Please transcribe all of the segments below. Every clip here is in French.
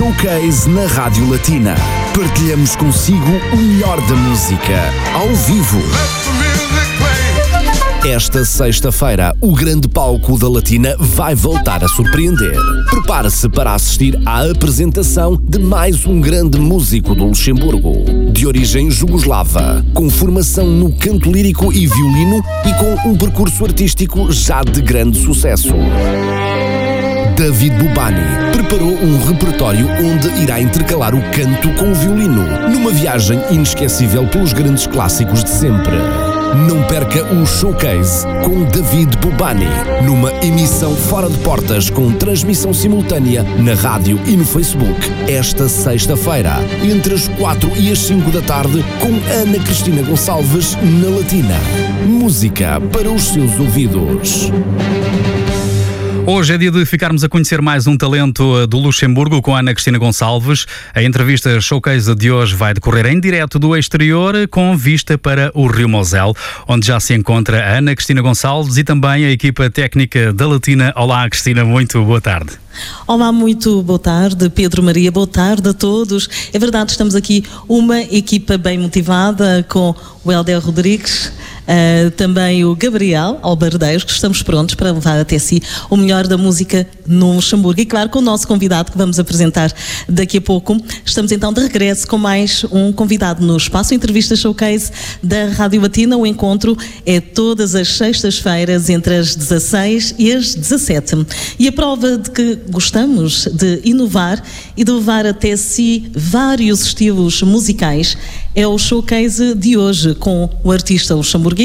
Showcase na Rádio Latina. Partilhamos consigo o melhor da música, ao vivo. Esta sexta-feira, o grande palco da Latina vai voltar a surpreender. Prepare-se para assistir à apresentação de mais um grande músico do Luxemburgo. De origem jugoslava, com formação no canto lírico e violino e com um percurso artístico já de grande sucesso. David Bubani preparou um repertório onde irá intercalar o canto com o violino, numa viagem inesquecível pelos grandes clássicos de sempre. Não perca o showcase com David Bubani, numa emissão fora de portas com transmissão simultânea na rádio e no Facebook, esta sexta-feira, entre as 4 e as 5 da tarde, com Ana Cristina Gonçalves na Latina. Música para os seus ouvidos. Hoje é dia de ficarmos a conhecer mais um talento eh, do Luxemburgo com Ana Cristina Gonçalves. A entrevista showcase de hoje vai decorrer em direto do exterior com vista para o Rio Mosel, onde já se encontra a Ana Cristina Gonçalves e também a equipa técnica da Latina. Olá, Cristina, muito boa tarde. Olá, muito boa tarde, Pedro Maria, boa tarde a todos. É verdade, estamos aqui uma equipa bem motivada com o Helder Rodrigues, uh, também o Gabriel Albardeiros, que estamos prontos para levar até si o melhor da música no Luxemburgo. E claro, com o nosso convidado que vamos apresentar daqui a pouco. Estamos então de regresso com mais um convidado no Espaço Entrevista Showcase da Rádio Batina. O encontro é todas as sextas-feiras entre as 16 e as 17. E a prova de que gostamos de inovar e de levar até si vários estilos musicais é o showcase de hoje com o artista luxemburguês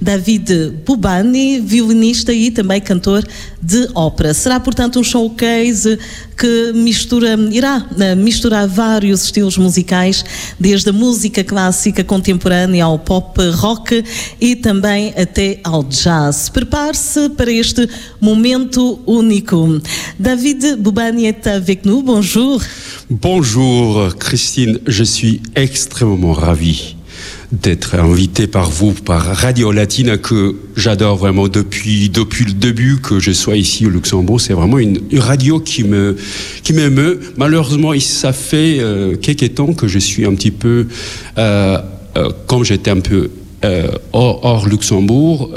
David Bubani, violinista e também cantor de ópera. Será, portanto, um showcase que mistura, irá eh, misturar vários estilos musicais, desde a música clássica contemporânea ao pop rock e também até ao jazz. Prepare-se para este momento único. David Bubani est avec nous. Bonjour. Bonjour, Christine. Je suis extrêmement ravi d'être invité par vous, par Radio Latina, que j'adore vraiment depuis, depuis le début que je sois ici au Luxembourg. C'est vraiment une, radio qui me qui m'émeut. Malheureusement, ça fait euh, quelques temps que je suis un petit peu, euh, euh, comme j'étais un peu hors, hors, Luxembourg,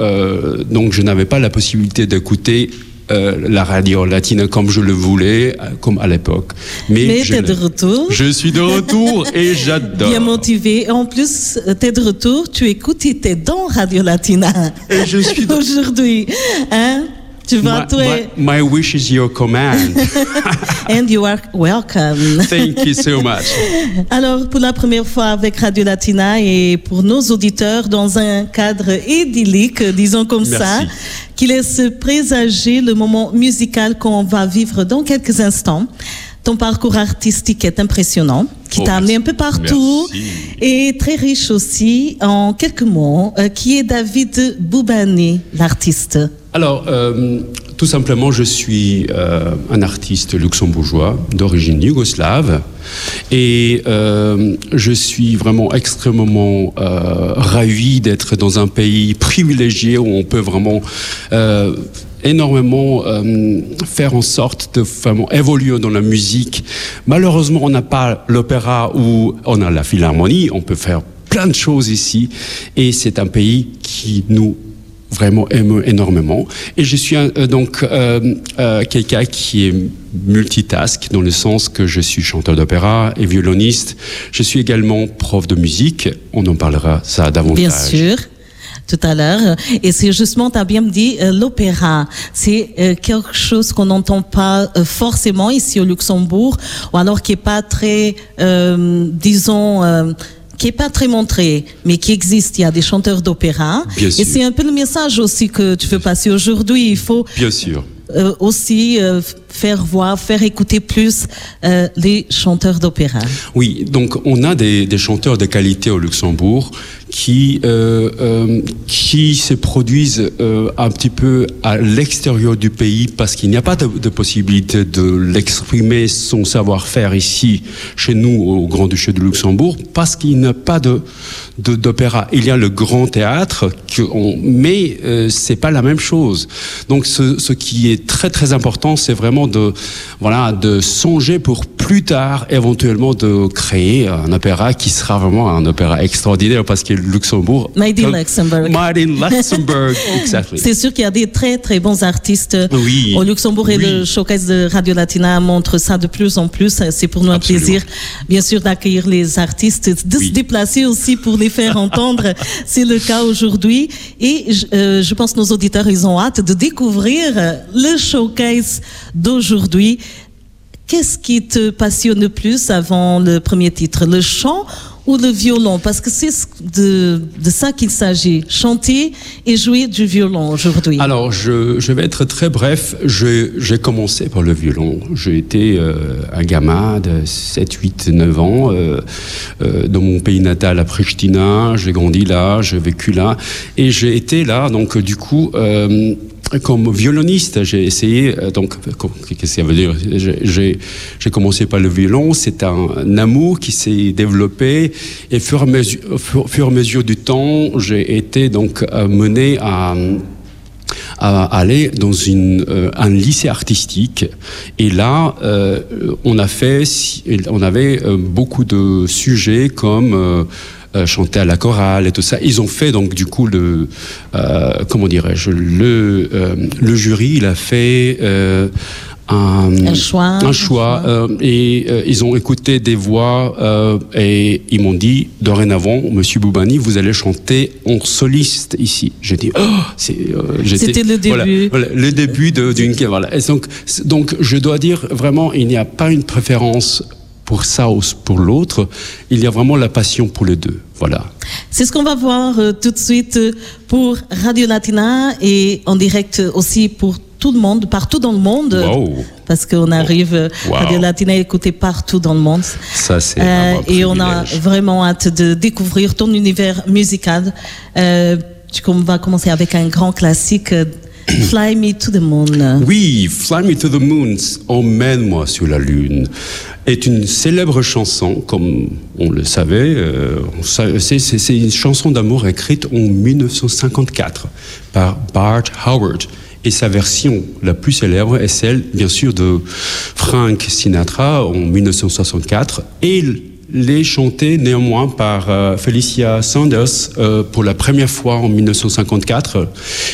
donc je n'avais pas la possibilité d'écouter euh, la radio latine comme je le voulais, euh, comme à l'époque. Mais, Mais tu es de retour. Je suis de retour et j'adore. Bien motivé. Et en plus, tu es de retour, tu écoutes et tu es dans Radio Latina. Et je suis Aujourd'hui. Hein? Tu vas, my, my, my, wish is your command. And you are welcome. Thank you so much. Alors, pour la première fois avec Radio Latina et pour nos auditeurs dans un cadre idyllique, disons comme Merci. ça, qui laisse présager le moment musical qu'on va vivre dans quelques instants. Ton parcours artistique est impressionnant, qui Oh, t'a amené un peu partout Merci. et très riche aussi. En quelques mots, euh, qui est David Boubani, l'artiste Alors, euh, tout simplement, je suis euh, un artiste luxembourgeois d'origine yougoslave et euh, je suis vraiment extrêmement ravi d'être dans un pays privilégié où on peut vraiment énormément euh, faire en sorte de vraiment évoluer dans la musique. Malheureusement, on n'a pas l'opéra ou on a la philharmonie, on peut faire plein de choses ici et c'est un pays qui nous vraiment aime énormément. Et je suis euh, donc euh, euh, quelqu'un qui est multitask dans le sens que je suis chanteur d'opéra et violoniste. Je suis également prof de musique. On en parlera ça davantage. Bien sûr. Tout à l'heure. Et c'est justement, tu as bien dit, euh, l'opéra. C'est euh, quelque chose qu'on n'entend pas euh, forcément ici au Luxembourg, ou alors qui est pas très, disons, qui est pas très montré, mais qui existe. Il y a des chanteurs d'opéra. Et c'est un peu le message aussi que tu veux passer aujourd'hui. Il faut Bien sûr. euh, aussi euh, faire voir, faire écouter plus euh, les chanteurs d'opéra. Oui, donc on a des, des chanteurs de qualité au Luxembourg qui, euh, euh, qui se produisent euh, un petit peu à l'extérieur du pays parce qu'il n'y a pas de, possibilité de l'exprimer son savoir-faire ici, chez nous, au Grand-Duché de Luxembourg, parce qu'il n'y a pas de d'opéra. Il y a le grand théâtre, mais euh, c'est pas la même chose. Donc ce, ce qui est très très important, c'est vraiment de voilà de songer pour plus tard, éventuellement, de créer un opéra qui sera vraiment un opéra extraordinaire parce que Luxembourg. Made in Luxembourg. Made in Luxembourg, exactly. C'est sûr qu'il y a des très très bons artistes oui, au Luxembourg et le showcase de Radio Latina montre ça de plus en plus. C'est pour nous Absolument. un plaisir, bien sûr, d'accueillir les artistes, de Oui. se déplacer aussi pour les faire entendre. C'est le cas aujourd'hui. Et je, euh, je pense que nos auditeurs, ils ont hâte de découvrir le showcase d'aujourd'hui. Qu'est-ce qui te passionne le plus avant le premier titre? Le chant ou le violon Parce que c'est ce- de, ça qu'il s'agit. Chanter et jouer du violon aujourd'hui. Alors, je, vais être très bref. J'ai commencé par le violon. J'ai été euh, un gamin de 7, 8, 9 ans euh, euh, dans mon pays natal à Pristina. J'ai grandi là, j'ai vécu là. Et j'ai été là, donc du coup... comme violoniste, j'ai essayé, euh, donc, qu'est-ce que ça veut dire? J'ai- commencé par le violon, c'est un, un amour qui s'est développé, et fur et, mesure, fur, fur et mesure du temps, j'ai été donc euh, mené à, à aller dans une, euh, un lycée artistique. Et là, euh, on a fait, on avait euh, beaucoup de sujets comme euh, chanter à la chorale et tout ça. Ils ont fait donc du coup le, euh, comment dirais-je, le, euh, le jury, il a fait. euh, un, Un choix, un un choix, euh, et euh, ils ont écouté des voix euh, et ils m'ont dit dorénavant, Monsieur Boubani, vous allez chanter en soliste ici. J'ai dit, oh, euh, C'était le début. voilà, le début d'une. Voilà. Et donc, donc, je dois dire vraiment, il n'y a pas une préférence pour ça ou pour l'autre. Il y a vraiment la passion pour les deux. Voilà. C'est ce qu'on va voir euh, tout de suite euh, pour Radio Latina et en direct aussi pour tout le monde, partout dans le monde. Wow. Parce qu'on arrive, euh, Wow. Radio Latina est écouté partout dans le monde. Ça, c'est. Euh, et on a vraiment hâte de découvrir ton univers musical. Euh, tu com- vas commencer avec un grand classique, euh, Fly Me to the Moon. Oui, Fly Me to the Moon, Emmène-moi sur la Lune, est une célèbre chanson, comme on le savait. euh, c'est, une chanson d'amour écrite en 1954 par Bart Howard. Et sa version la plus célèbre est celle, bien sûr, de Frank Sinatra en 1964. Et les chantée néanmoins par euh, Felicia Sanders euh, pour la première fois en 1954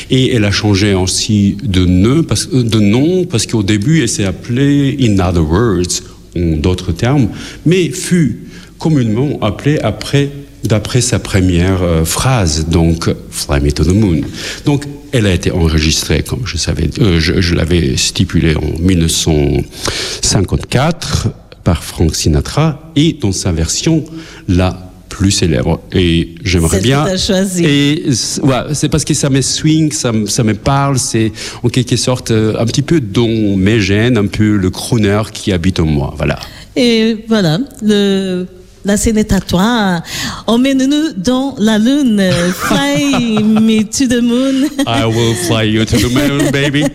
et elle a changé aussi de nom parce, euh, de nom parce qu'au début elle s'est appelée In Other Words en d'autres termes mais fut communément appelée après d'après sa première phrase donc Fly Me to the Moon. Donc elle a été enregistrée, comme je savais, je l'avais stipulé en 1954 par Frank Sinatra et dans sa version la plus célèbre. Et j'aimerais bien. t'as choisie. Et ouais, c'est parce que ça me swing, ça, me- ça me parle, c'est en quelque sorte euh, un petit peu dans mes gènes, un peu le crooner qui habite en moi. Voilà. Et voilà, le, la scène est à toi. Emmène-nous dans la lune. Fly me to the moon. I will fly you to the moon, baby.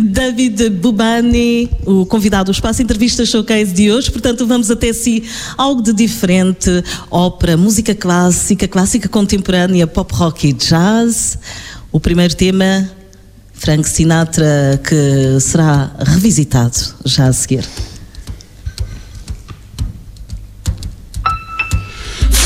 David Bubani, o convidado do Espaço Entrevista Showcase de hoje. Portanto, vamos até si algo de diferente: ópera, música clássica, clássica contemporânea, pop rock e jazz. O primeiro tema, Frank Sinatra, que será revisitado já a seguir.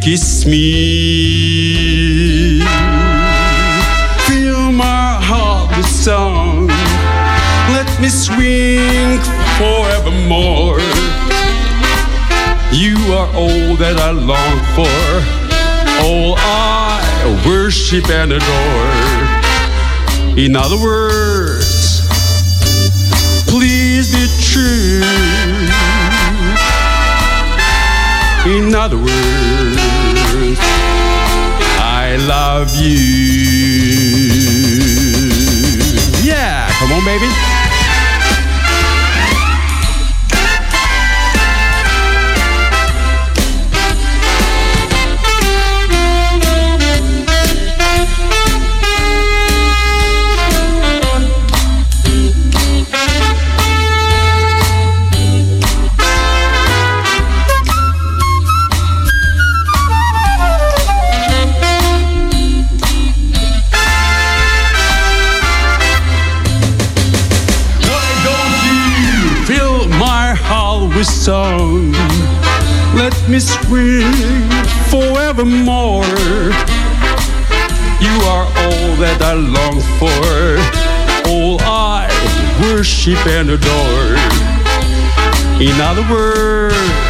kiss me. Fill my heart with song. Let me swing forevermore. You are all that I long for, all I worship and adore. In other words, please be true. In other words, I love you. Yeah, come on, baby. Me scream forevermore. You are all that I long for, all I worship and adore. In other words,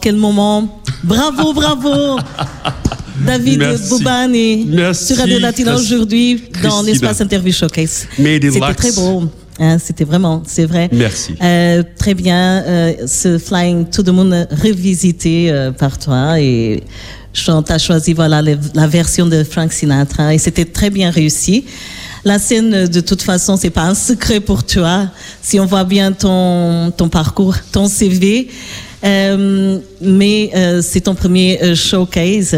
quel moment Bravo, bravo David Merci. Boubani Merci. sur Radio Latina aujourd'hui dans l'espace Interview Showcase. C'était très beau. Hein, C'était vraiment, c'est vrai. Merci. Euh, très bien, euh, ce Flying to the Moon revisité euh, par toi et tu as choisi voilà le- la version de Frank Sinatra et c'était très bien réussi. La scène, de toute façon, c'est pas un secret pour toi. Si on voit bien ton, ton parcours, ton CV, mais euh, c'est ton premier euh, showcase.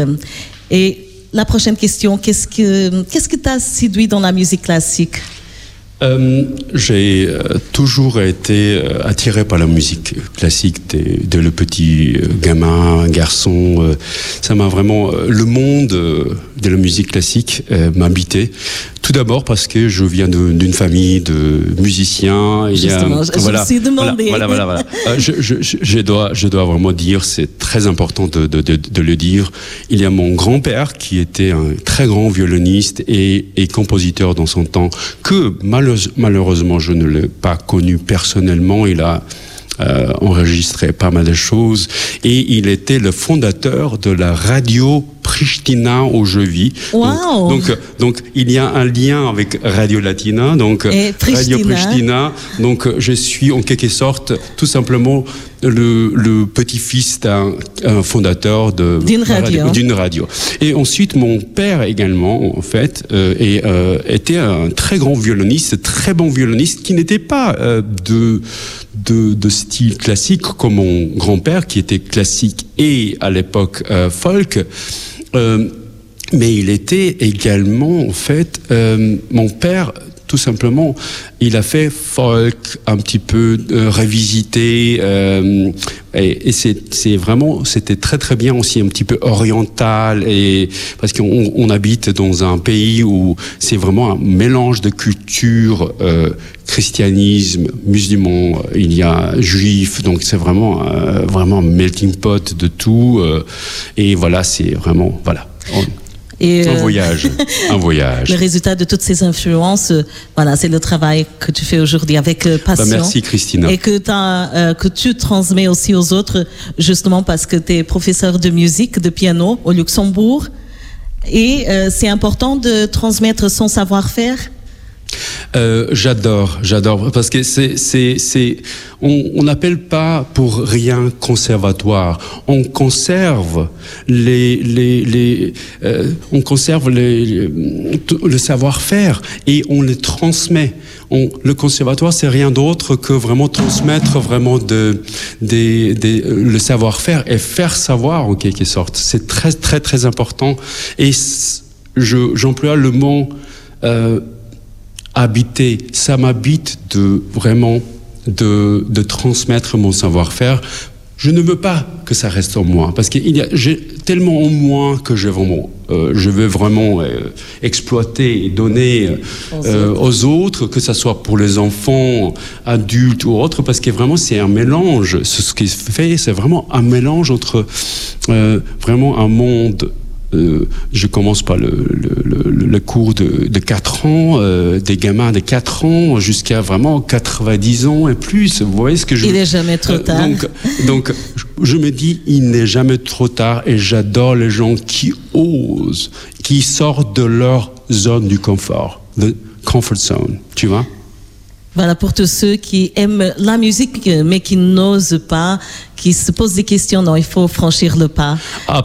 Et la prochaine question, qu'est-ce que qu'est-ce que t'a séduit dans la musique classique? Euh, J'ai euh, toujours été euh, attiré par la musique classique dès, dès le petit gamin, garçon. ça m'a vraiment le monde de la musique classique euh, m'habitait. Tout d'abord parce que je viens d'une famille de musiciens. Il y a- Justement, je- demandé. Voilà, voilà, voilà. Euh, je, je, je- je dois, je dois vraiment dire, c'est très important de, de, de, de le dire. Il y a mon grand-père qui était un très grand violoniste et, et compositeur dans son temps, que malheureusement, malheureusement je ne l'ai pas connu personnellement. Il a euh, enregistré pas mal de choses et il était le fondateur de la radio Pristina où je vis. Wow. Donc, donc, donc, il y a un lien avec Radio Latina, donc Radio Pristina. Donc je suis en quelque sorte tout simplement le, le petit-fils d'un un fondateur D'une radio. d'une radio. Et ensuite mon père également en fait euh, et, euh, était un très grand violoniste, très bon violoniste qui n'était pas euh, de, de de style classique comme mon grand-père qui était classique et à l'époque folk. Euh, mais il était également, en fait, euh, mon père, tout simplement, il a fait folk, un petit peu euh, revisité, euh, et, et c'est vraiment, c'était très très bien aussi, un petit peu oriental, et parce qu'on on habite dans un pays où c'est vraiment un mélange de culture, euh, christianisme, musulman, il y a juif, donc c'est vraiment euh, vraiment un melting pot de tout, euh, et voilà, c'est vraiment voilà. Et, un euh, voyage, un voyage. Le résultat de toutes ces influences, euh, voilà, c'est le travail que tu fais aujourd'hui avec euh, passion. Bah, merci Christina. Et que, tu transmets aussi aux autres, justement parce que tu es professeur de musique, de piano au Luxembourg. Et euh, c'est important de transmettre son savoir-faire. Euh, j'adore, j'adore, parce que c'est, c'est, c'est, on n'appelle pas pour rien conservatoire. On conserve les, les, les, euh, on conserve les, le savoir-faire et on le transmet. On, le conservatoire, c'est rien d'autre que vraiment transmettre vraiment de, des, des, le savoir-faire et faire savoir en quelque sorte. C'est très, très, très important. Et je, j'emploie le mot. Euh, habiter, ça m'habite de vraiment de, de transmettre mon savoir-faire. Je ne veux pas que ça reste en moi, parce qu'il y a j'ai tellement en moi que je vraiment, euh, je veux vraiment euh, exploiter et donner euh, aux autres, que ce soit pour les enfants, adultes ou autres, parce que vraiment c'est un mélange. Ce ce qui se fait, c'est vraiment un mélange entre vraiment un monde euh, je commence par le, le, le, le cours de, de 4 ans, euh, des gamins de 4 ans jusqu'à vraiment 90 ans et plus. Vous voyez ce que je Il n'est jamais trop Euh, tard. donc, donc, je- me dis, il n'est jamais trop tard et j'adore les gens qui osent, qui sortent de leur zone du confort, the comfort zone, tu vois? Voilà, pour tous ceux qui aiment la musique, mais qui n'osent pas, qui se posent des questions. Non, il faut franchir le pas.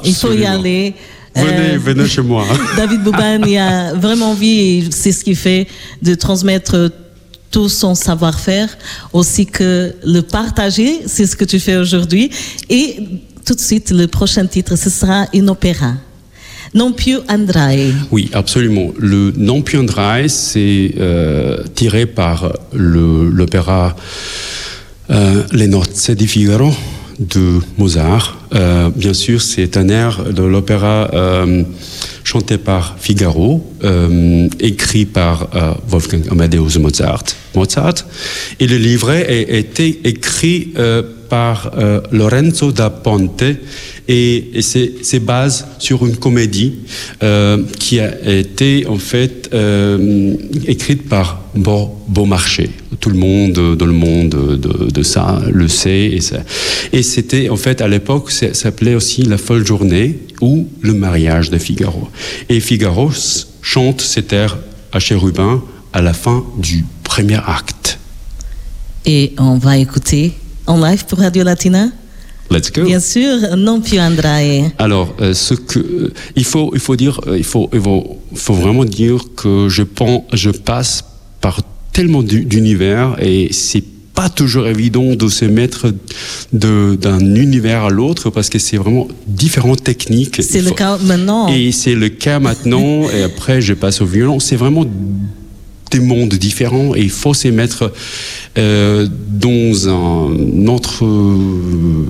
Il faut y Absolument. aller. Venez, Euh, venez chez moi. David Bouban, il a vraiment envie, et c'est ce qu'il fait, de transmettre tout son savoir-faire, aussi que le partager, c'est ce que tu fais aujourd'hui. Et tout de suite, le prochain titre, ce sera une opéra. Non più andrai. Oui, absolument. Le Non più andrai, c'est euh, tiré par l'opéra euh, Les Nozze di Figaro de Mozart. Euh, bien sûr, c'est un air de l'opéra euh, chanté par Figaro, euh, écrit par euh, Wolfgang Amadeus Mozart. Mozart. Et le livret a été écrit euh, par euh, Lorenzo da Ponte et, et c'est base sur une comédie qui a été en fait écrite par Beau, Beaumarchais. Tout le monde dans le monde de, de ça le sait. Et, ça. et c'était en fait à l'époque, ça s'appelait aussi La folle journée ou Le mariage de Figaro. Et Figaro chante cet air à Chérubin à la fin du premier acte. Et on va écouter en live pour Radio Latina Let's go. Bien sûr, non più andrai. Alors, euh, ce que euh, il faut, il faut dire, euh, il faut, il faut, faut vraiment dire que je pense, je passe par tellement d'univers et c'est pas toujours évident de se mettre d'un univers à l'autre parce que c'est vraiment différentes techniques. C'est le cas maintenant. Et c'est le cas maintenant. et après, je passe au violon. C'est vraiment des mondes différents et il faut se mettre euh, dans un autre, euh,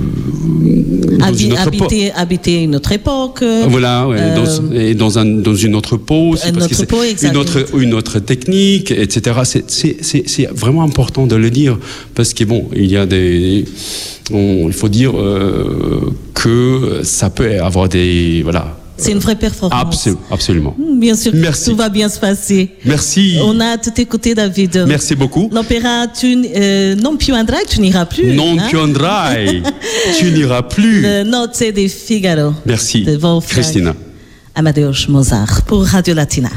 dans une autre habiter, habiter, une autre époque. Voilà, ouais, euh, dans, et dans, un, dans une autre parce que peau, une autre, une autre technique, etc. C'est vraiment important de le dire parce que bon, il y a des, on, il faut dire que ça peut avoir des, voilà c'est une vraie performance. Absol absolument. Bien sûr, Merci. tout va bien se passer. Merci. On a tout écouté, David. Merci beaucoup. L'opéra, tu, euh, non più andrai, tu n'iras plus. Non hein? più andrai, tu n'iras plus. Le Nozze di Figaro. Merci, de Wolfgang Christina. Amadeus Mozart pour Radio Latina.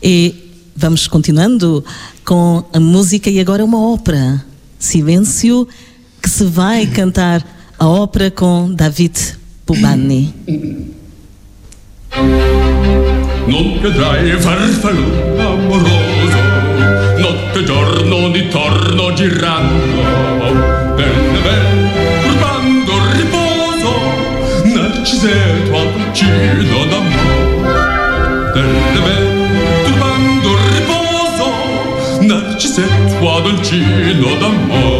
E vamos continuando com a música e agora uma ópera. Silêncio, que se vai cantar a ópera com David Pubani. Non vedrai farfallo amoroso, notte giorno di torno girando, belle belle, turbando riposo, narcisetto al dolcino d'amore. Belle belle, turbando riposo, al squadroncino d'amore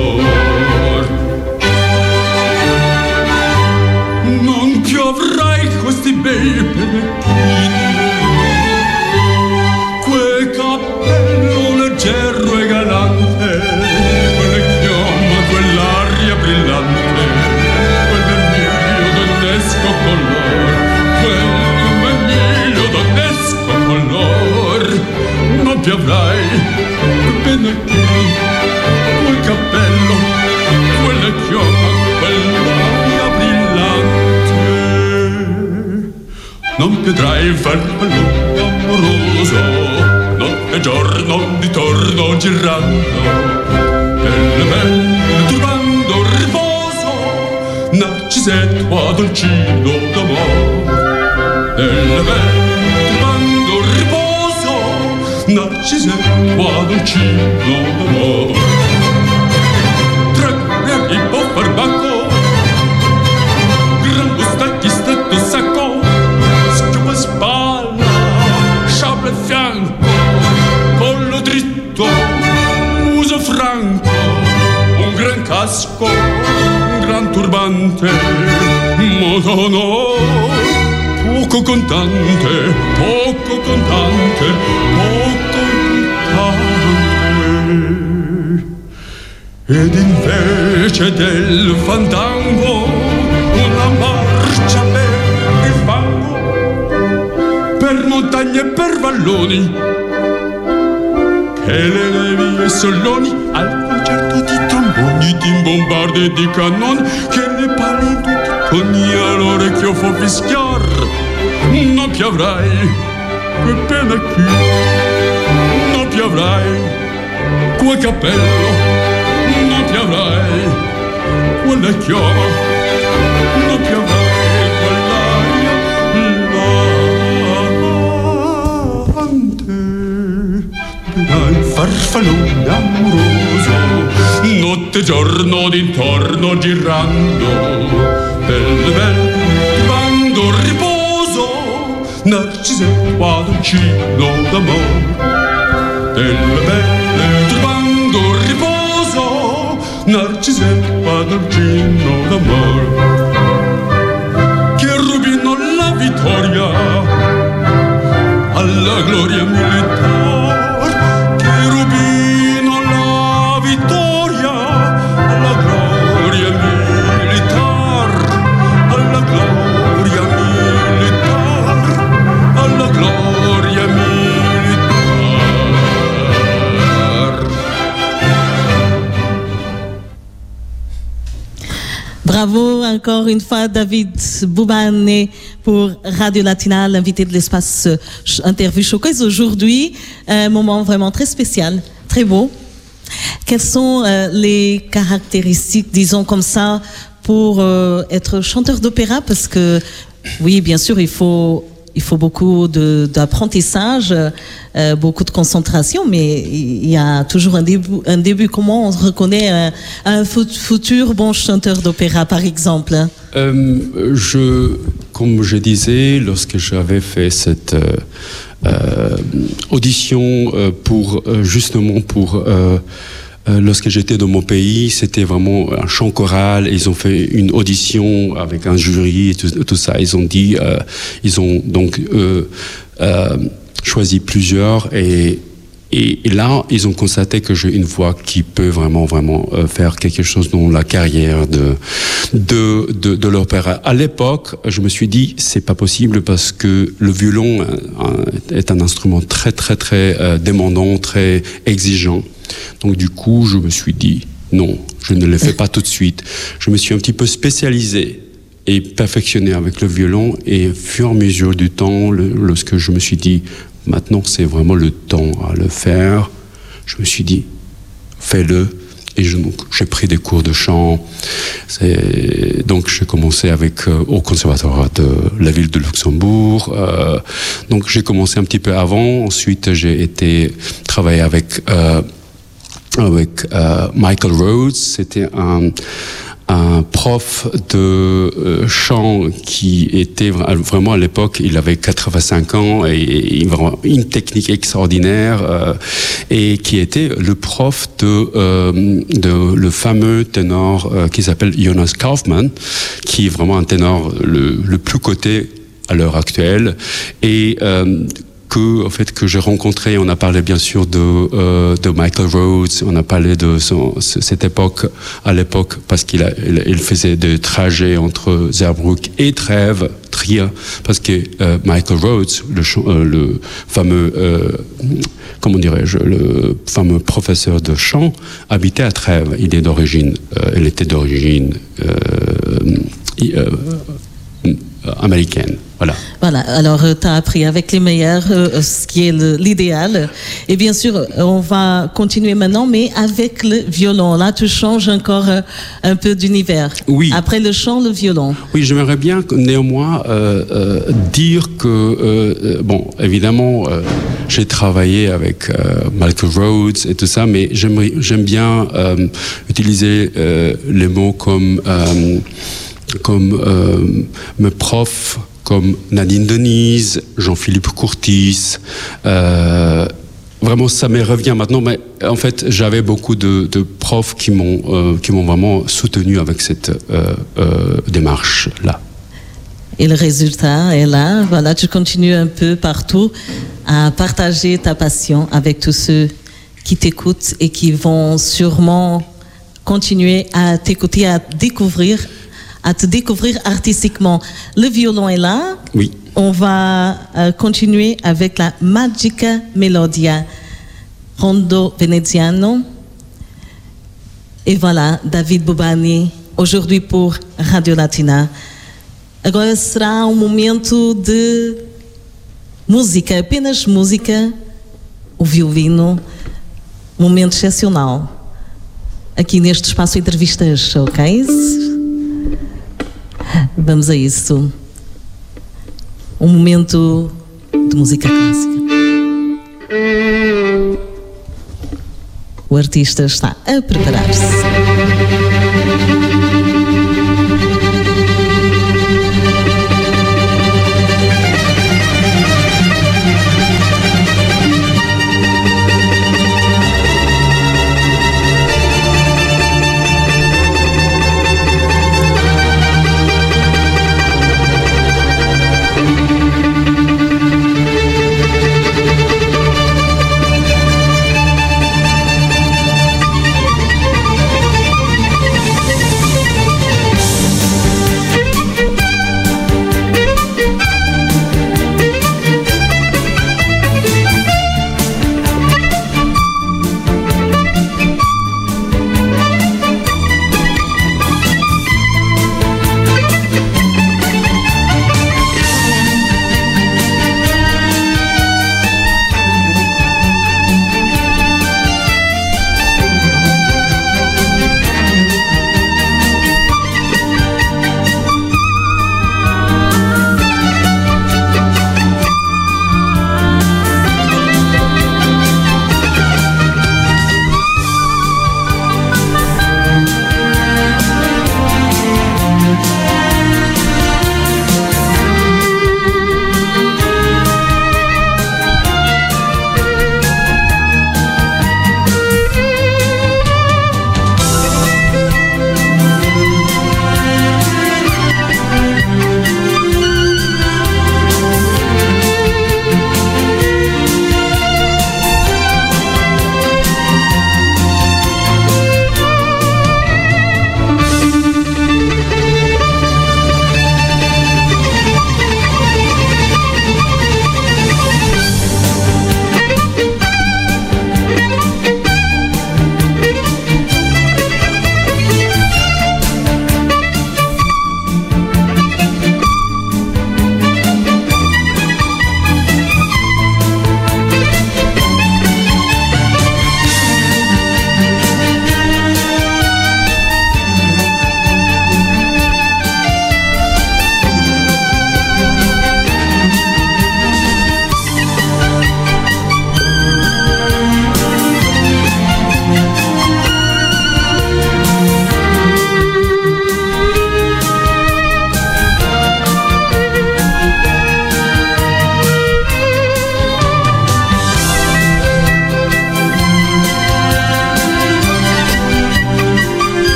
qui Quel cappello, quelle chioma, quell'aria brillante. Non vedrai farfallo amoroso notte e giorno di torno girando. Belle belle turbando riposo narcisetto a dolcino d'amore. Belle belle turbando a dolcino d'amore tre gli può far bacco gran bustacchi stretto sacco schiuma spalla sciabola e fianco. Collo dritto muso franco un gran casco un gran turbante modo no poco contante poco contante poco contante ed invece del fandango una marcia per il fango per montagne e per valloni che le nevi e solloni al concerto di tromboni di bombarde e di cannoni che le pali tutti toni all'orecchio fa fischiar non piovrai che pena qui. Non piovrai quel cappello. Non piovrai quella chioma non quell'aria lavante dal farfallone amoroso notte e giorno d'intorno girando belle belle narcise quadricino d'amore. Delle belle trovando riposo narcise quadricino d'amore. Che rubino la vittoria alla gloria militare Bravo encore une fois David Boubané pour Radio Latina, l'invité de l'espace interview showcase aujourd'hui. Un moment vraiment très spécial, très beau. Quelles sont euh, les caractéristiques, disons comme ça, pour euh, être chanteur d'opéra? Parce que oui, bien sûr, il faut il faut beaucoup d'apprentissage, euh, beaucoup de concentration, mais il y a toujours un début. Un début. Comment on reconnaît un, un fut- futur bon chanteur d'opéra, par exemple? Euh, je, comme je disais, lorsque j'avais fait cette euh, audition pour justement pour euh, lorsque j'étais dans mon pays, c'était vraiment un chant choral. Ils ont fait une audition avec un jury et tout, ça. Ils ont dit, euh, ils ont donc euh, choisi plusieurs et là, ils ont constaté que j'ai une voix qui peut vraiment, vraiment faire quelque chose dans la carrière de de, de, l'opéra. À l'époque, je me suis dit, c'est pas possible parce que le violon est un instrument très, très, très demandant, très exigeant. Donc du coup, je me suis dit, non, je ne le fais pas tout de suite. Je me suis un petit peu spécialisé et perfectionné avec le violon et fur et mesure du temps, lorsque je me suis dit, maintenant c'est vraiment le temps à le faire, je me suis dit, fais-le. Et j'ai pris des cours de chant. Donc j'ai commencé avec euh, au conservatoire de la ville de Luxembourg. Euh, donc j'ai commencé un petit peu avant. Ensuite j'ai été travailler avec euh, avec euh, Michael Rhodes. C'était un, un prof de euh, chant qui était vra- vraiment à l'époque, il avait 85 ans et, une technique extraordinaire euh, et qui était le prof de, de le fameux ténor qui s'appelle Jonas Kaufmann, qui est vraiment un ténor le, le plus coté à l'heure actuelle et euh, que en fait que j'ai rencontré. On a parlé bien sûr de euh, de Michael Rhodes. On a parlé de cette époque à l'époque parce qu'il il, il faisait des trajets entre Zerbruck et Trèves Trier parce que euh, Michael Rhodes le, euh, fameux comment dirais-je le fameux professeur de chant habitait à Trèves. Il est d'origine il était d'origine américaine voilà Voilà, alors tu as appris avec les meilleurs euh, ce qui est l'idéal. Et bien sûr, euh, on va continuer maintenant, mais avec le violon. Là, tu changes encore euh, un peu d'univers. Oui. Après le chant, le violon. Oui, j'aimerais bien néanmoins euh, euh, dire que, euh, euh, bon, évidemment, euh, j'ai travaillé avec euh, Michael Rhodes et tout ça, mais j'aime bien euh, utiliser euh, les mots comme, euh, comme euh, mes profs, comme Nadine Denise, Jean-Philippe Courtis. euh, Vraiment, ça me revient maintenant, mais en fait, j'avais beaucoup de, profs qui m'ont euh, qui m'ont vraiment soutenu avec cette euh, démarche là. Et le résultat est là. Voilà, tu continues un peu partout à partager ta passion avec tous ceux qui t'écoutent et qui vont sûrement continuer à t'écouter, à découvrir, à te découvrir artistiquement. Le violon est là. Oui. On va euh, continuer avec la Magica Melodia, Rondo Veneziano. Et voilà, David Bobani, aujourd'hui pour Radio Latina. Agora será um momento de música, apenas música, o violino, momento excepcional. Aqui neste espaço entrevistas showcase. Vamos a isso. Um momento de música clássica. O artista está a preparar-se.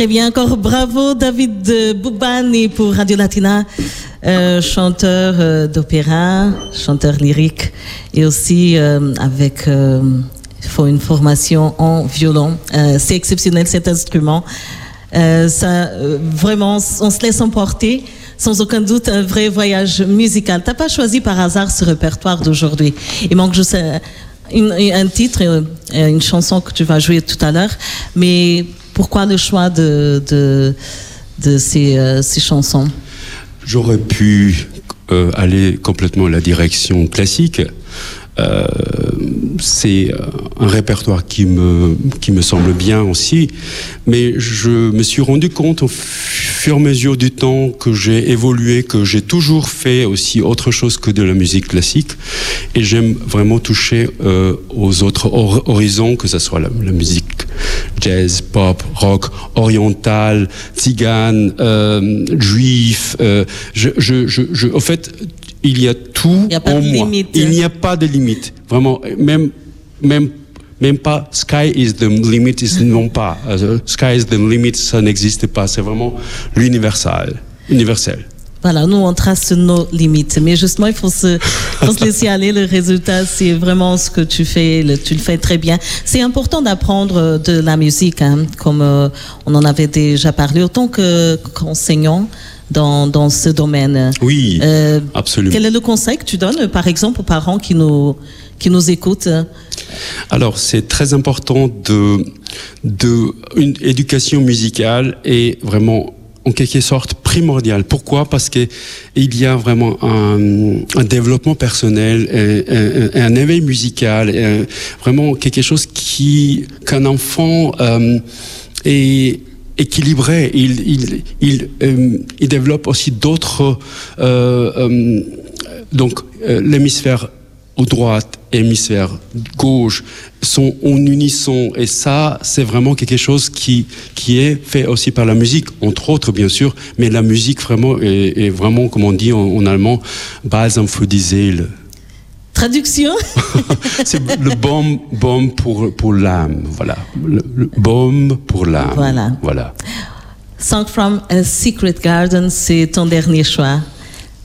Très bien, encore bravo David Boubani pour Radio Latina, euh, chanteur euh, d'opéra, chanteur lyrique et aussi euh, avec euh, une formation en violon. C'est exceptionnel cet instrument. Ça, vraiment, on se laisse emporter. Sans aucun doute, un vrai voyage musical. T'as pas choisi par hasard ce répertoire d'aujourd'hui? Il manque juste un, un titre, une chanson que tu vas jouer tout à l'heure. Mais pourquoi le choix de, euh, ces chansons? J'aurais pu euh, aller complètement la direction classique. Euh, c'est un répertoire qui me, qui me semble bien aussi, mais je me suis rendu compte au fur et à mesure du temps que j'ai évolué, que j'ai toujours fait aussi autre chose que de la musique classique, et j'aime vraiment toucher euh, aux autres hor- horizons, que ce soit la, musique jazz, pop, rock, oriental, tzigane, euh, juif. euh, je, je, je, je, au fait, il y a tout Il n'y a pas en de moi. limite. Il n'y a pas de limite. Vraiment, même, même, même pas sky is the limit, is non pas. Euh, sky is the limit, ça n'existe pas. C'est vraiment l'universal. Universel. Voilà, nous, on trace nos limites. Mais justement, il faut se, faut se laisser aller. Le résultat, c'est vraiment ce que tu fais. Le- tu le fais très bien. C'est important d'apprendre de la musique, hein, comme euh, on en avait déjà parlé. Autant que- qu'enseignant, dans, dans ce domaine. Oui, Euh, absolument. Quel est le conseil que tu donnes, par exemple, aux parents qui nous, qui nous écoutent Alors, c'est très important de, de une éducation musicale est vraiment en quelque sorte primordiale. Pourquoi? Parce que il y a vraiment un, un développement personnel, et, et- et un éveil musical, et vraiment quelque chose qui qu'un enfant euh, est équilibré. Il, il, il, euh, développe aussi d'autres euh, euh, donc l'hémisphère droite, hémisphère gauche sont en unisson. Et ça c'est vraiment quelque chose qui qui est fait aussi par la musique entre autres bien sûr. Mais la musique vraiment est, vraiment comme on dit en, en allemand Seele Traduction c'est le baume baume pour pour l'âme voilà le, le baume pour l'âme Voilà. voilà Song from a Secret Garden, c'est ton dernier choix.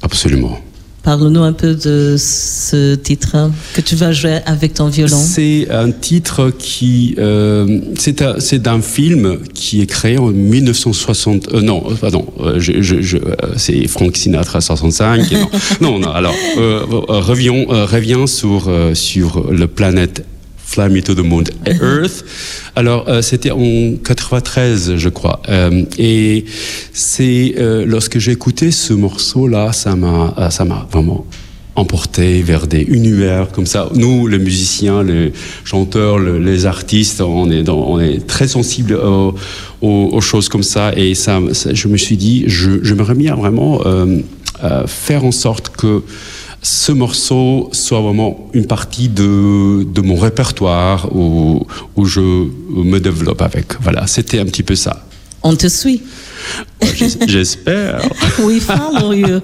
absolument Parle-nous un peu de ce titre que tu vas jouer avec ton violon. C'est un titre qui euh, c'est un, c'est d'un film qui est créé en 1960 euh, non euh, pardon je, je, je, c'est Frank Sinatra 65 et non. non non alors euh, revions reviens sur sur le planète Fly Me to the Moon Earth. Alors euh, c'était en 93 je crois Euh, et c'est euh, lorsque j'ai écouté ce morceau là ça m'a ça m'a vraiment emporté vers des univers comme ça. Nous, les musiciens, les chanteurs, le- les artistes, on est, dans- on est très sensibles aux, aux- aux choses comme ça. Et ça, ça- je me suis dit, je, je me bien vraiment euh, euh, faire en sorte que ce morceau soit vraiment une partie de, de mon répertoire où, où je me développe avec. Voilà, c'était un petit peu ça. On te suit. J'es- J'espère. We follow you.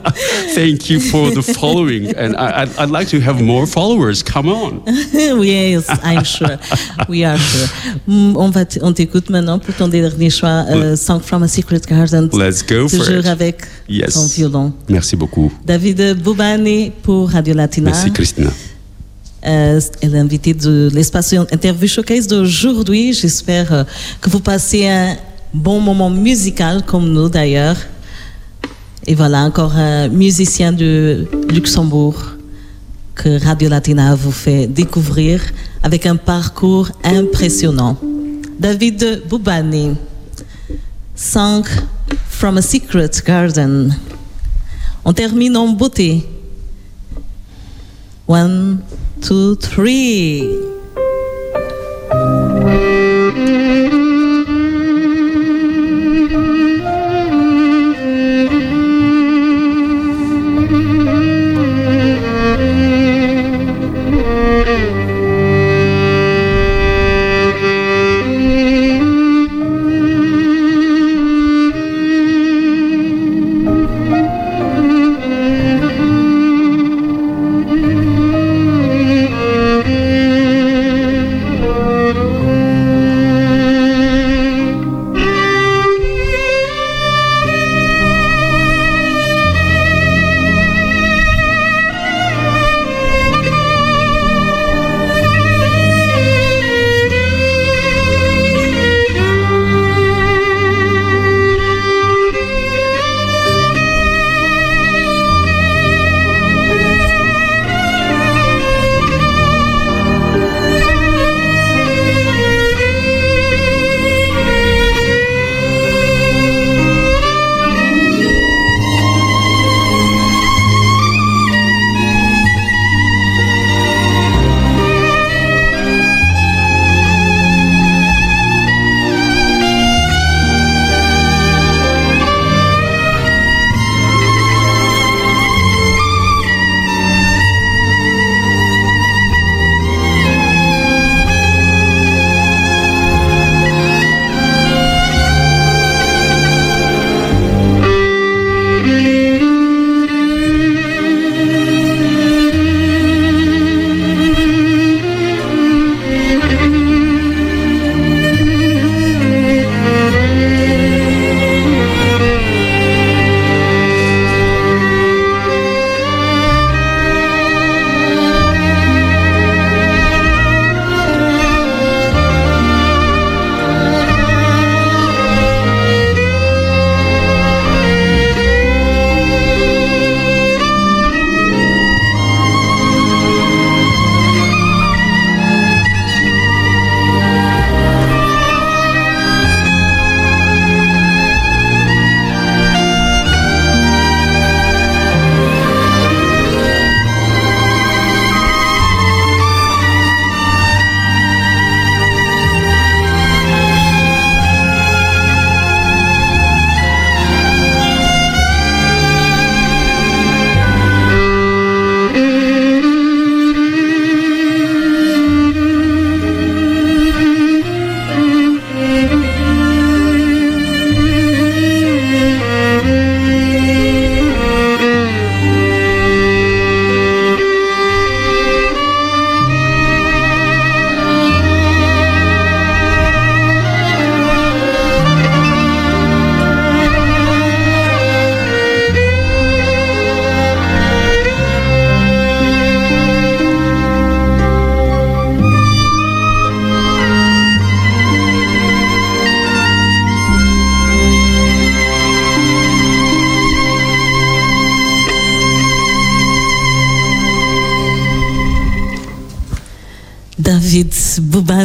Thank you for the following, and I, I'd, I'd like to have more followers. Come on. yes, I'm sure. We are sure. Mm, On, va on t'écoute maintenant pour ton dernier choix, euh, Song from a Secret Garden. Let's go for Toujours it. avec Yes. ton violon. Merci beaucoup. David Boubani pour Radio Latina. Merci Christina. Euh, elle est invitée de l'espace Interview Showcase d'aujourd'hui. J'espère euh, que vous passez un bon moment musical comme nous d'ailleurs. Et voilà, encore un musicien de Luxembourg que Radio Latina vous fait découvrir avec un parcours impressionnant. David Boubani, Song from a Secret Garden. On termine en beauté. One, two, three.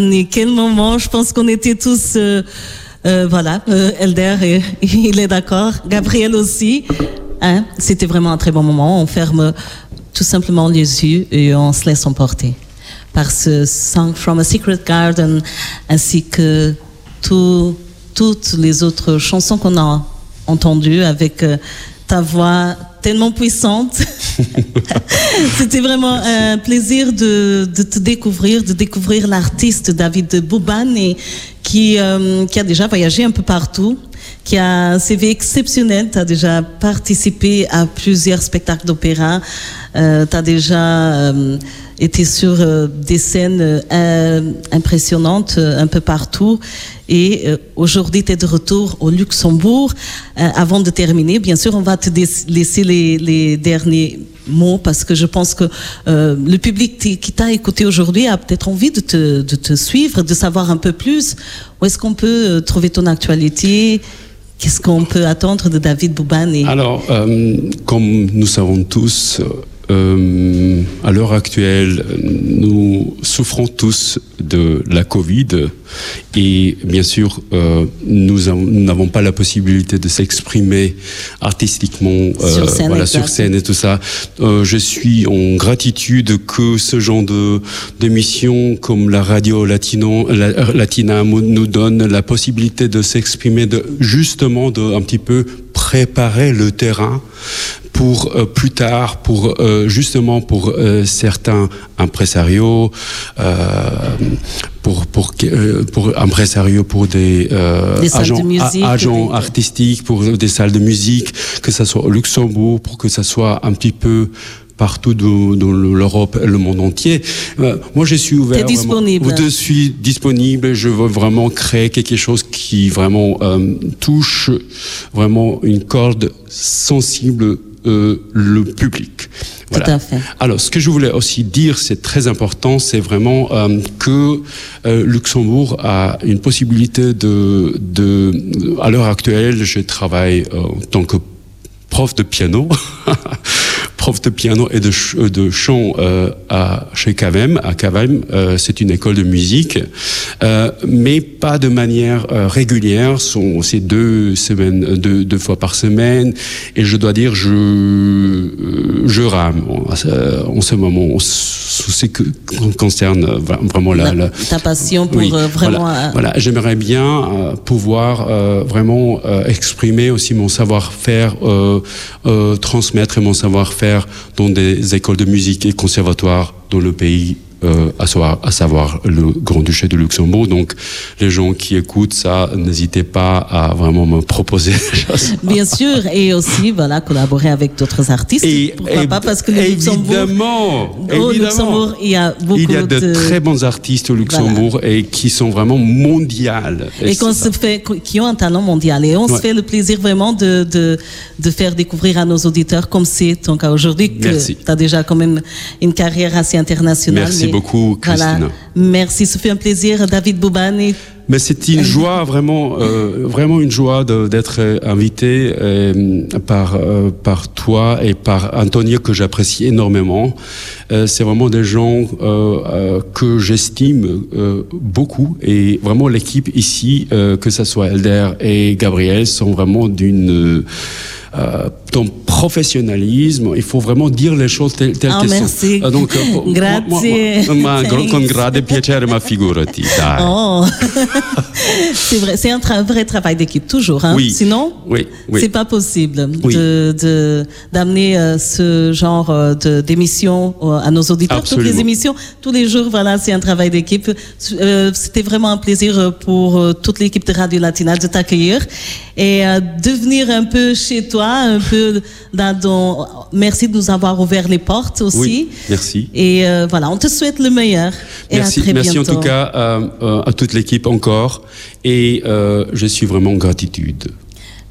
Boubani, quel moment. Je pense qu'on était tous, euh, euh, voilà, euh, Elder, il est d'accord. Gabriel aussi. Hein, C'était vraiment un très bon moment. On ferme tout simplement les yeux et on se laisse emporter par ce Song from a Secret Garden ainsi que tout- toutes les autres chansons qu'on a entendues avec ta voix tellement puissante. C'était vraiment un plaisir de, de te découvrir, de découvrir l'artiste David Boubani qui, euh, qui a déjà voyagé un peu partout, qui a un CV exceptionnel. Tu as déjà participé à plusieurs spectacles d'opéra. tu as déjà euh, été sur euh, des scènes euh, impressionnantes euh, un peu partout. Et aujourd'hui, tu es de retour au Luxembourg. Avant de terminer, bien sûr, on va te laisser les, derniers mots parce que je pense que le public qui t'a écouté aujourd'hui a peut-être envie de te, suivre, de savoir un peu plus. Où est-ce qu'on peut trouver ton actualité? Qu'est-ce qu'on peut attendre de David Boubani Alors, comme nous savons tous, euh, à l'heure actuelle, nous souffrons tous de la Covid et bien sûr, euh, nous avons- nous n'avons pas la possibilité de s'exprimer artistiquement euh, Sur scène, voilà, exact. sur scène et tout ça. Euh, je suis en gratitude que ce genre de d'émission comme la radio latino, la- latina nous donne la possibilité de s'exprimer, de justement de un petit peu préparer le terrain pour euh, plus tard, pour euh, justement pour euh, certains impresarios, pour pour euh, pour impresarios, pour des, euh, Des salles de agents, musique, a- agents des- artistiques, pour des salles de musique, que ça soit au Luxembourg, pour que ça soit un petit peu partout dans, dans l'Europe et le monde entier. Euh, moi, je suis ouvert. T'es disponible. Vraiment. Je suis disponible. Je veux vraiment créer quelque chose qui vraiment euh, touche vraiment une corde sensible euh, le public. Tout à fait. Alors, ce que je voulais aussi dire, c'est très important, c'est vraiment euh, que euh, Luxembourg a une possibilité de, de à l'heure actuelle, je travaille en tant que prof de piano, prof de piano et de, ch- euh, de chant euh, à, chez Cavem. À Cavem, euh, c'est une école de musique, euh, mais pas de manière euh, régulière. Sont c'est deux semaines, euh, deux, deux fois par semaine, et je dois dire, je je rame en, en ce moment. en ce qui concerne vraiment la, La- ta passion pour oui, vraiment. Voilà, voilà. j'aimerais bien euh, pouvoir euh, vraiment euh, exprimer aussi mon savoir-faire, euh, euh, transmettre mon savoir-faire dans des écoles de musique et conservatoires dans le pays. Euh, à, savoir, à savoir le Grand-Duché de Luxembourg. Donc, les gens qui écoutent ça, n'hésitez pas à vraiment me proposer. Bien sûr, et aussi voilà, collaborer avec d'autres artistes. Pourquoi et- pas Parce que le Luxembourg, évidemment, au évidemment. Luxembourg, il y a beaucoup Il y a de, de très bons artistes au Luxembourg et qui sont vraiment mondiales. et qu'on c'est se fait, qui ont un talent mondial. Et on se fait le plaisir vraiment de, de, de faire découvrir à nos auditeurs, comme c'est ton cas aujourd'hui, que tu as déjà quand même une carrière assez internationale. Merci mais beaucoup, voilà. Christina. Merci, ce fait un plaisir, David Boubani. Mais c'est une joie, vraiment, euh, vraiment une joie de- d'être euh, invité euh, par, euh, par toi et par Antonio que j'apprécie énormément. Euh, c'est vraiment des gens euh, euh, que j'estime euh, beaucoup et vraiment l'équipe ici, euh, que ce soit Elder et Gabriel, sont vraiment d'une euh, professionnalisme, il faut vraiment dire les choses telles, telles Ah, qu'elles merci. sont. Euh, donc, euh, moi- moi- Grazie. moi- ma- Thanks. con grande piacere, ma figurati. Oh, c'est vrai, c'est un tra- vrai travail d'équipe toujours. Hein? Oui. Sinon, Oui, oui. c'est pas possible Oui. de de- d'amener euh, ce genre euh, de d'émission à nos auditeurs. Toutes les émissions, tous les jours, voilà, c'est un travail d'équipe. C'était vraiment un plaisir pour toute l'équipe de Radio Latina de t'accueillir et de venir un peu chez toi, un peu Merci de nous avoir ouvert les portes aussi. Oui, merci. Et euh, voilà, on te souhaite le meilleur. Et Merci, à très merci en tout cas euh, euh, à toute l'équipe encore et euh, je suis vraiment en gratitude.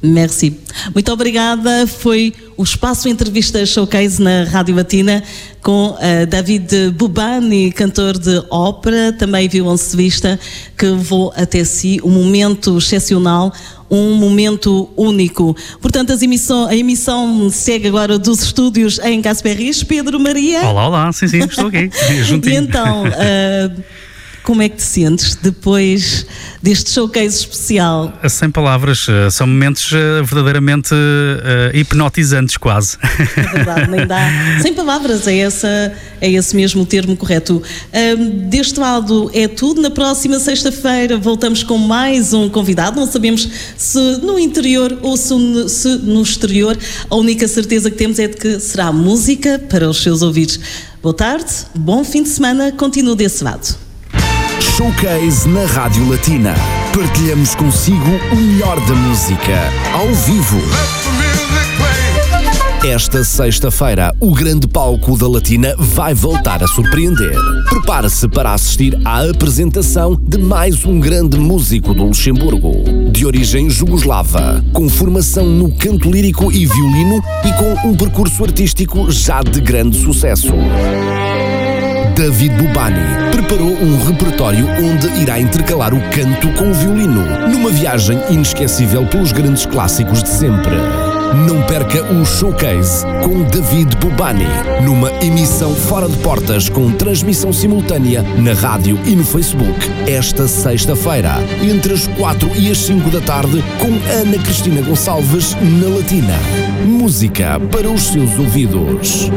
Merci. Muito obrigada. Foi o Espaço Entrevista Showcase na Rádio Latina com eh, David Bubani, cantor de ópera, também violoncellista, que levou até si um momento excepcional, um momento único. Portanto, emissão, a emissão segue agora dos estúdios em Casperris. Pedro Maria. Olá, olá, sim, sim, estou aqui, E juntinho. então, eh, como é que te sentes depois deste showcase especial? Sem palavras, eh, são momentos eh, verdadeiramente uh, hipnotizantes, quase. É verdade, nem dá. Sem palavras, é, essa, é esse mesmo o termo correto. Um, deste lado é tudo. Na próxima sexta-feira voltamos com mais um convidado. Não sabemos se no interior ou se, se no exterior. A única certeza que temos é de que será música para os seus ouvidos. Boa tarde, bom fim de semana, continue desse lado. Showcase na Rádio Latina. Partilhamos consigo o melhor da música, ao vivo. Esta sexta-feira, o grande palco da Latina vai voltar a surpreender. Prepare-se para assistir à apresentação de mais um grande músico do Luxemburgo, de origem jugoslava, com formação no canto lírico e violino e com um percurso artístico já de grande sucesso. David Bubani preparou um repertório onde irá intercalar o canto com o violino, numa viagem inesquecível pelos grandes clássicos de sempre. Não perca o showcase com David Bubani, numa emissão fora de portas com transmissão simultânea na rádio e no Facebook, esta sexta-feira, entre as 4 e as 5 da tarde, com Ana Cristina Gonçalves na Latina. Música para os seus ouvidos.